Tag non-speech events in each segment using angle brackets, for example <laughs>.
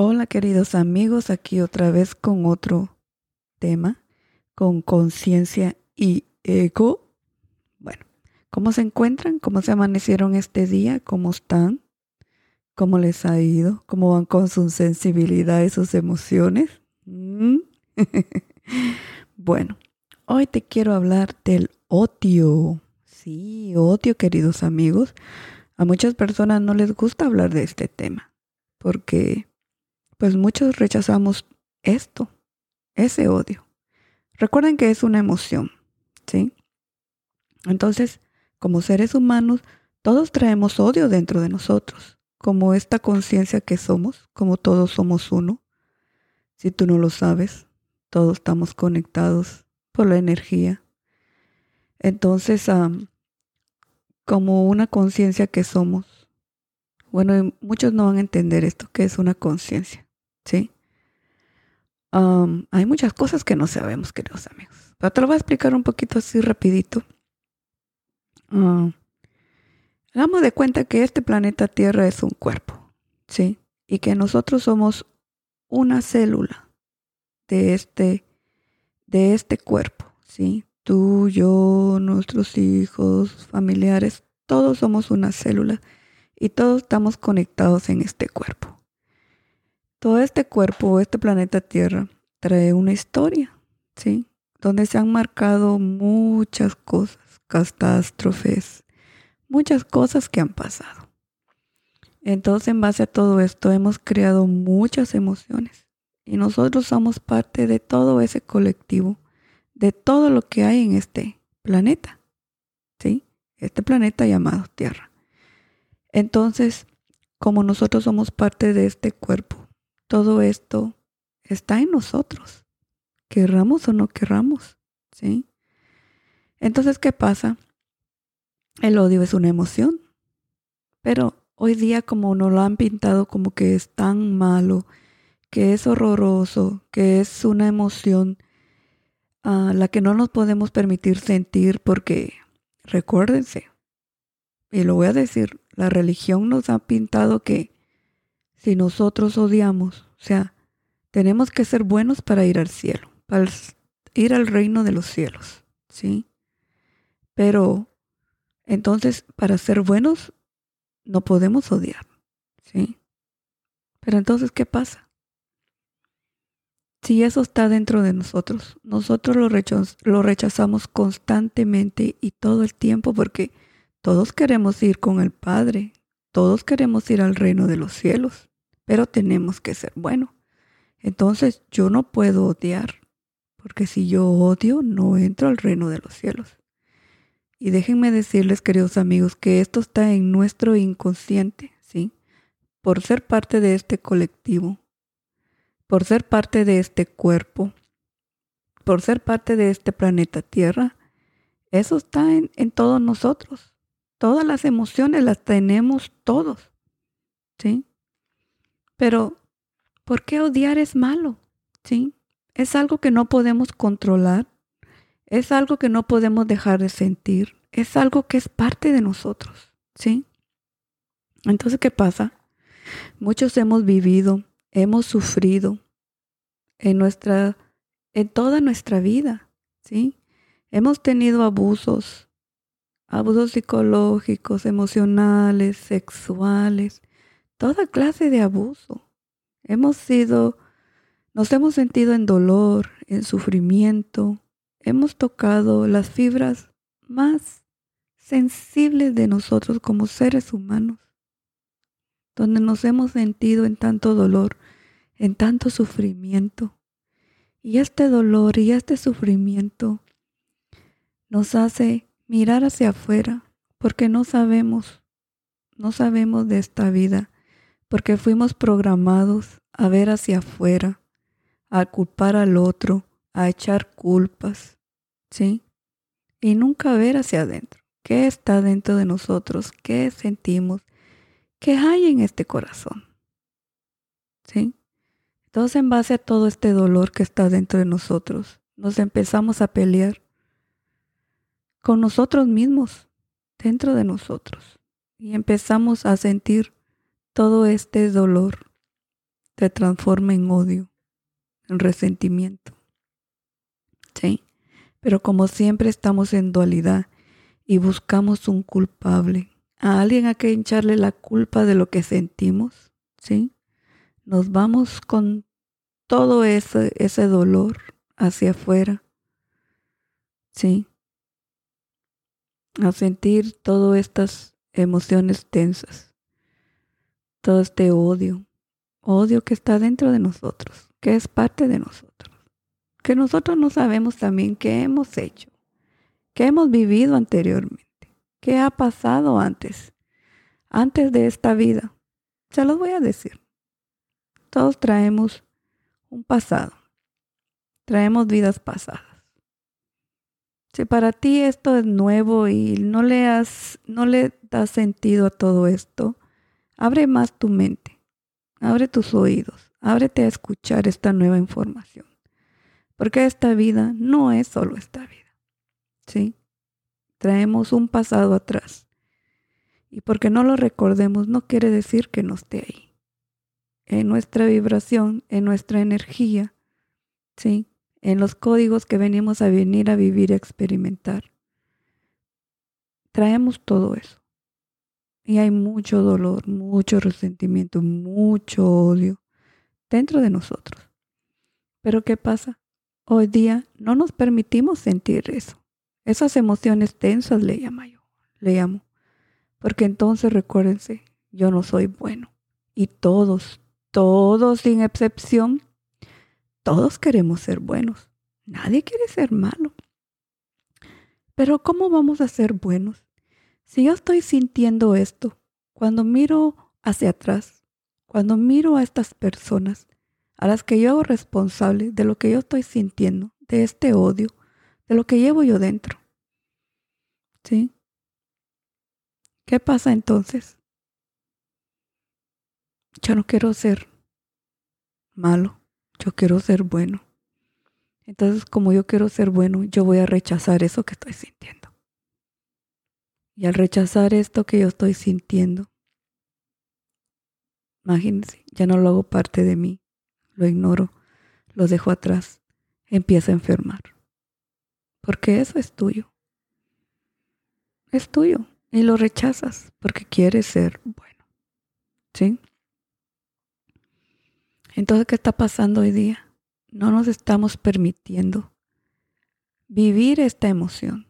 Hola queridos amigos, aquí otra vez con otro tema, con conciencia y ego. Bueno, ¿cómo se encuentran? ¿Cómo se amanecieron este día? ¿Cómo están? ¿Cómo les ha ido? ¿Cómo van con su sensibilidad y sus emociones? ¿Mm? <laughs> bueno, hoy te quiero hablar del odio. Sí, odio, queridos amigos. A muchas personas no les gusta hablar de este tema porque pues muchos rechazamos esto, ese odio. Recuerden que es una emoción, ¿sí? Entonces, como seres humanos, todos traemos odio dentro de nosotros, como esta conciencia que somos, como todos somos uno. Si tú no lo sabes, todos estamos conectados por la energía. Entonces, como una conciencia que somos, bueno, muchos no van a entender esto, que es una conciencia. ¿Sí? hay muchas cosas que no sabemos, queridos amigos. Pero te lo voy a explicar un poquito así rapidito. Uh, hagamos de cuenta que este planeta Tierra es un cuerpo, ¿sí? Y que nosotros somos una célula de este, de este cuerpo, ¿sí? Tú, yo, nuestros hijos, familiares, todos somos una célula y todos estamos conectados en este cuerpo. Todo este cuerpo, este planeta Tierra, trae una historia, ¿sí? Donde se han marcado muchas cosas, catástrofes, muchas cosas que han pasado. Entonces, en base a todo esto, hemos creado muchas emociones. Y nosotros somos parte de todo ese colectivo, de todo lo que hay en este planeta, ¿sí? Este planeta llamado Tierra. Entonces, como nosotros somos parte de este cuerpo, todo esto está en nosotros, querramos o no querramos, ¿sí? Entonces, ¿qué pasa? El odio es una emoción, pero hoy día como nos lo han pintado como que es tan malo, que es horroroso, que es una emoción a la que no nos podemos permitir sentir porque, recuérdense, y lo voy a decir, la religión nos ha pintado que si nosotros odiamos, o sea, tenemos que ser buenos para ir al cielo, para ir al reino de los cielos, ¿sí? Pero entonces, para ser buenos, no podemos odiar, ¿sí? Pero entonces, ¿qué pasa? Si eso está dentro de nosotros, nosotros lo, lo rechazamos constantemente y todo el tiempo porque todos queremos ir con el Padre, todos queremos ir al reino de los cielos pero tenemos que ser buenos. Entonces yo no puedo odiar, porque si yo odio, no entro al reino de los cielos. Y déjenme decirles, queridos amigos, que esto está en nuestro inconsciente, ¿sí? Por ser parte de este colectivo, por ser parte de este cuerpo, por ser parte de este planeta Tierra, eso está en, en todos nosotros. Todas las emociones las tenemos todos, ¿sí? Pero, ¿por qué odiar es malo? ¿Sí? Es algo que no podemos controlar. Es algo que no podemos dejar de sentir. Es algo que es parte de nosotros. ¿Sí? Entonces, ¿qué pasa? Muchos hemos vivido, hemos sufrido en nuestra, en toda nuestra vida. ¿Sí? Hemos tenido abusos, abusos psicológicos, emocionales, sexuales, toda clase de abuso. Hemos sido, nos hemos sentido en dolor, en sufrimiento, hemos tocado las fibras más sensibles de nosotros como seres humanos, donde nos hemos sentido en tanto dolor, en tanto sufrimiento. Y este dolor y este sufrimiento nos hace mirar hacia afuera porque no sabemos, no sabemos de esta vida porque fuimos programados a ver hacia afuera, a culpar al otro, a echar culpas, ¿sí? Y nunca ver hacia adentro. ¿Qué está dentro de nosotros? ¿Qué sentimos? ¿Qué hay en este corazón? ¿Sí? Entonces, en base a todo este dolor que está dentro de nosotros, nos empezamos a pelear con nosotros mismos, dentro de nosotros. Y empezamos a sentir todo este dolor, se transforma en odio, en resentimiento. ¿Sí? Pero como siempre estamos en dualidad y buscamos un culpable, a alguien a que echarle la culpa de lo que sentimos, ¿sí? Nos vamos con todo ese, ese dolor hacia afuera, ¿sí? A sentir todas estas emociones tensas, todo este odio, odio que está dentro de nosotros, que es parte de nosotros, que nosotros no sabemos también qué hemos hecho, qué hemos vivido anteriormente, qué ha pasado antes, antes de esta vida. Se los voy a decir. Todos traemos un pasado, traemos vidas pasadas. Si para ti esto es nuevo y no le, has, no le das sentido a todo esto, abre más tu mente, abre tus oídos, ábrete a escuchar esta nueva información. Porque esta vida no es solo esta vida. ¿Sí? Traemos un pasado atrás. Y porque no lo recordemos no quiere decir que no esté ahí. En nuestra vibración, en nuestra energía, ¿sí? En los códigos que venimos a venir a vivir y experimentar. Traemos todo eso. Y hay mucho dolor, mucho resentimiento, mucho odio dentro de nosotros. Pero ¿qué pasa? Hoy día no nos permitimos sentir eso. Esas emociones tensas le llamo yo, le llamo. Porque entonces recuérdense, yo no soy bueno. Y todos, todos sin excepción, todos queremos ser buenos. Nadie quiere ser malo. Pero ¿cómo vamos a ser buenos? Si yo estoy sintiendo esto, cuando miro hacia atrás, cuando miro a estas personas a las que yo hago responsable de lo que yo estoy sintiendo, de este odio, de lo que llevo yo dentro. ¿Sí? ¿Qué pasa entonces? Yo no quiero ser malo yo quiero ser bueno. Entonces, como yo quiero ser bueno, yo voy a rechazar eso que estoy sintiendo. Y al rechazar esto que yo estoy sintiendo, imagínense, ya no lo hago parte de mí, lo ignoro, lo dejo atrás, empiezo a enfermar. Porque eso es tuyo. Es tuyo y lo rechazas porque quieres ser bueno. ¿Sí? Entonces, ¿qué está pasando hoy día? No nos estamos permitiendo vivir esta emoción.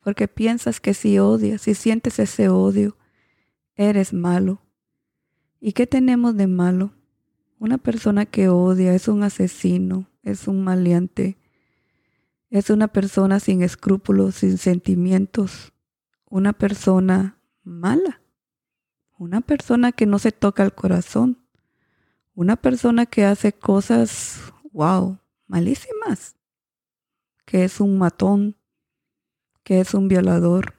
Porque piensas que si odias, si sientes ese odio, eres malo. ¿Y qué tenemos de malo? Una persona que odia es un asesino, es un maleante, es una persona sin escrúpulos, sin sentimientos, una persona mala, una persona que no se toca el corazón, una persona que hace cosas, wow, malísimas, que es un matón, que es un violador,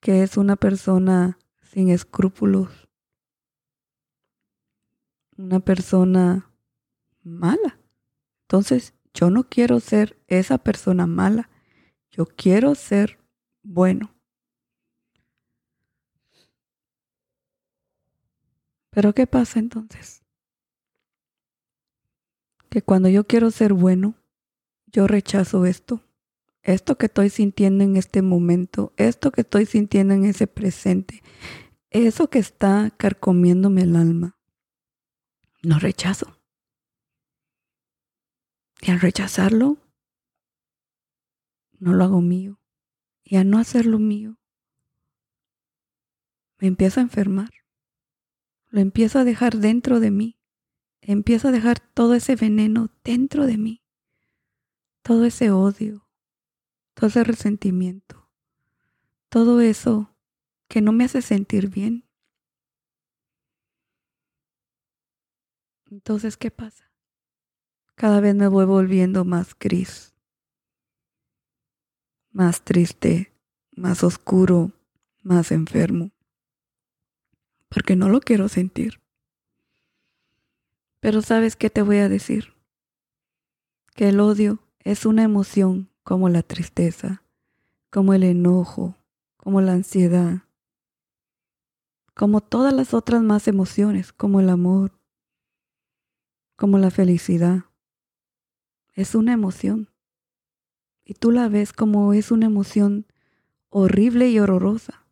que es una persona sin escrúpulos, una persona mala. Entonces, yo no quiero ser esa persona mala, yo quiero ser bueno. Pero ¿qué pasa entonces? Que cuando yo quiero ser bueno, yo rechazo esto. Esto que estoy sintiendo en este momento, esto que estoy sintiendo en ese presente, eso que está carcomiéndome el alma, no rechazo. Y al rechazarlo, no lo hago mío. Y al no hacerlo mío, me empiezo a enfermar lo empiezo a dejar dentro de mí. Empiezo a dejar todo ese veneno dentro de mí. Todo ese odio, todo ese resentimiento, todo eso que no me hace sentir bien. Entonces, ¿qué pasa? Cada vez me voy volviendo más gris, más triste, más oscuro, más enfermo porque no lo quiero sentir. Pero sabes qué te voy a decir? Que el odio es una emoción como la tristeza, como el enojo, como la ansiedad, como todas las otras más emociones, como el amor, como la felicidad. Es una emoción. Y tú la ves como es una emoción horrible y horrorosa.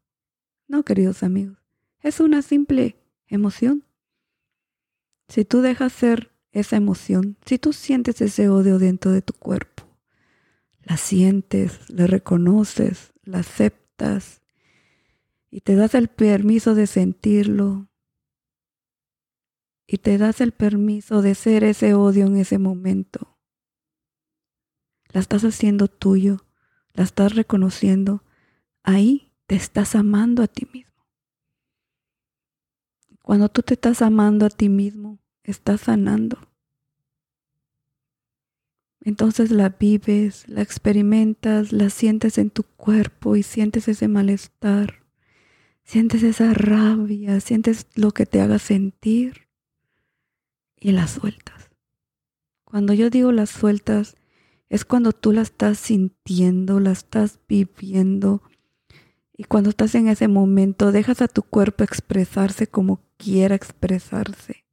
No, queridos amigos, es una simple emoción. Si tú dejas ser esa emoción, si tú sientes ese odio dentro de tu cuerpo, la sientes, la reconoces, la aceptas y te das el permiso de sentirlo y te das el permiso de ser ese odio en ese momento. La estás haciendo tuyo, la estás reconociendo. Ahí te estás amando a ti mismo. Cuando tú te estás amando a ti mismo, estás sanando. Entonces la vives, la experimentas, la sientes en tu cuerpo y sientes ese malestar, sientes esa rabia, sientes lo que te haga sentir y la sueltas. Cuando yo digo las sueltas, es cuando tú la estás sintiendo, la estás viviendo. Y cuando estás en ese momento, dejas a tu cuerpo expresarse como quiera expresarse.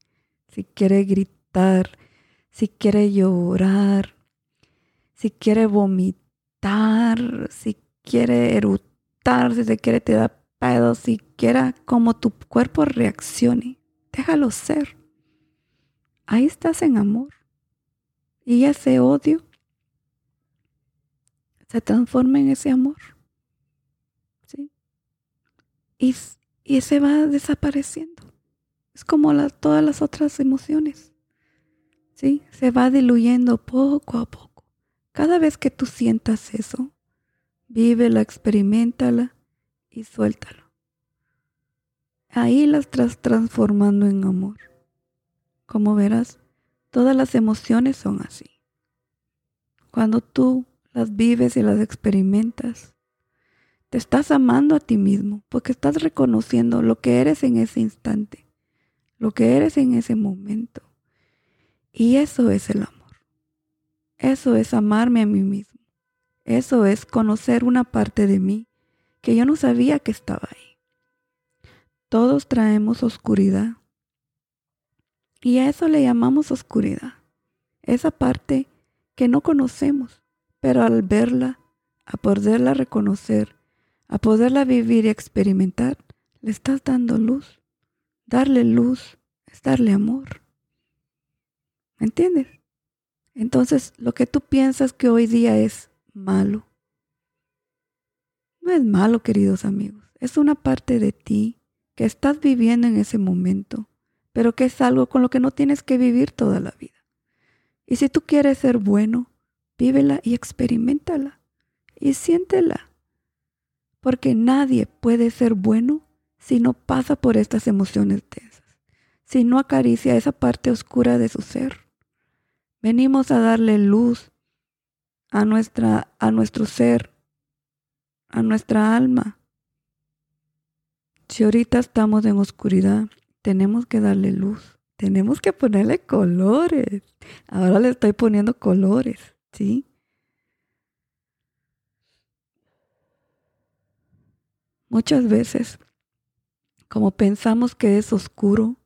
Si quiere gritar, si quiere llorar, si quiere vomitar, si quiere erutar, si se quiere te da pedo, si quiera como tu cuerpo reaccione. Déjalo ser. Ahí estás en amor. Y ese odio se transforma en ese amor. ¿sí? Y, y se va desapareciendo. Es como todas las otras emociones. ¿sí? Se va diluyendo poco a poco. Cada vez que tú sientas eso, vívela, experimentala y suéltalo. Ahí la estás transformando en amor. Como verás, todas las emociones son así. Cuando tú las vives y las experimentas. Te estás amando a ti mismo porque estás reconociendo lo que eres en ese instante, lo que eres en ese momento. Y eso es el amor. Eso es amarme a mí mismo. Eso es conocer una parte de mí que yo no sabía que estaba ahí. Todos traemos oscuridad. Y a eso le llamamos oscuridad. Esa parte que no conocemos, pero al verla, a poderla reconocer, a poderla vivir y experimentar, le estás dando luz. Darle luz es darle amor. ¿Me entiendes? Entonces, lo que tú piensas que hoy día es malo, no es malo, queridos amigos. Es una parte de ti que estás viviendo en ese momento, pero que es algo con lo que no tienes que vivir toda la vida. Y si tú quieres ser bueno, vívela y experimentala y siéntela. Porque nadie puede ser bueno si no pasa por estas emociones tensas, si no acaricia esa parte oscura de su ser. Venimos a darle luz a, nuestra, a nuestro ser, a nuestra alma. Si ahorita estamos en oscuridad, tenemos que darle luz, tenemos que ponerle colores. Ahora le estoy poniendo colores. ¿sí? Muchas veces, como pensamos que es oscuro,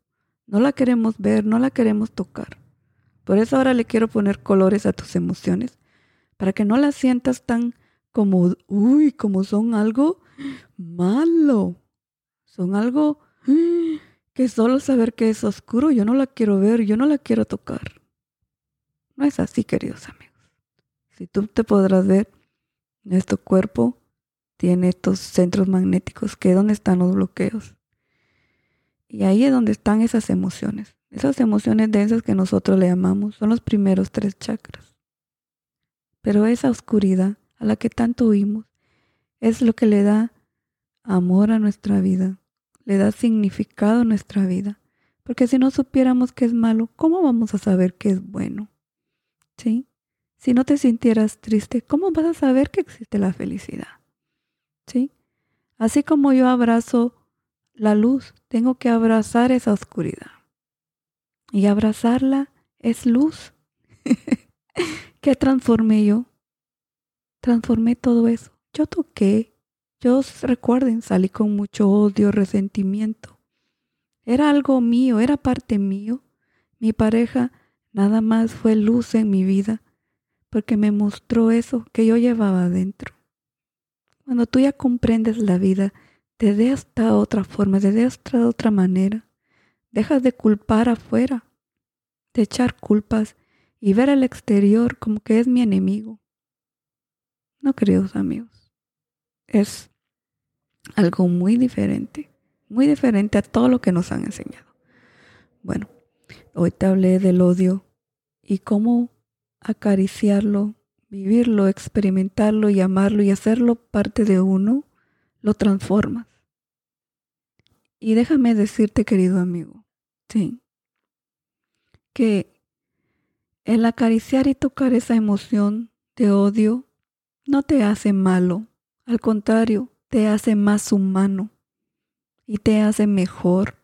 no la queremos ver, no la queremos tocar. Por eso ahora le quiero poner colores a tus emociones, para que no las sientas tan como, uy, como son algo malo. Son algo que solo saber que es oscuro, yo no la quiero ver, yo no la quiero tocar. No es así, queridos amigos. Si tú te podrás ver, nuestro cuerpo tiene estos centros magnéticos, que es donde están los bloqueos. Y ahí es donde están esas emociones. Esas emociones densas que nosotros le llamamos son los primeros tres chakras. Pero esa oscuridad a la que tanto huimos es lo que le da amor a nuestra vida, le da significado a nuestra vida. Porque si no supiéramos que es malo, ¿cómo vamos a saber que es bueno? ¿Sí? Si no te sintieras triste, ¿cómo vas a saber que existe la felicidad? ¿Sí? Así como yo abrazo la luz, tengo que abrazar esa oscuridad. Y abrazarla es luz. <laughs> ¿Qué transformé yo? Transformé todo eso. Yo toqué, Yo recuerden, salí con mucho odio, resentimiento. Era algo mío, era parte mío. Mi pareja nada más fue luz en mi vida porque me mostró eso que yo llevaba adentro. Cuando tú ya comprendes la vida desde esta otra forma, desde esta otra manera, dejas de culpar afuera, de echar culpas y ver al exterior como que es mi enemigo. No, queridos amigos, es algo muy diferente, muy diferente a todo lo que nos han enseñado. Bueno, hoy te hablé del odio y cómo acariciarlo, vivirlo, experimentarlo y amarlo y hacerlo parte de uno, lo transformas. Y déjame decirte, querido amigo, sí, que el acariciar y tocar esa emoción de odio no te hace malo, al contrario, te hace más humano y te hace mejor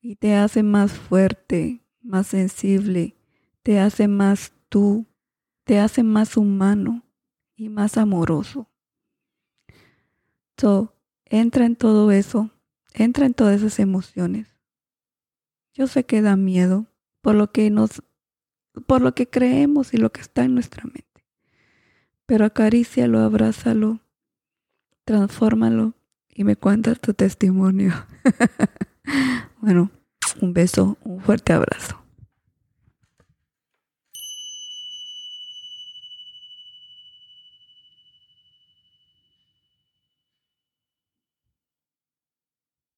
y te hace más fuerte, más sensible, te hace más tú, te hace más humano y más amoroso. So, entra en todo eso, entra en todas esas emociones. Yo sé que da miedo por lo que nos por lo que creemos y lo que está en nuestra mente. Pero acarícialo, abrázalo, transfórmalo y me cuentas tu testimonio. <laughs> bueno, un beso, un fuerte abrazo.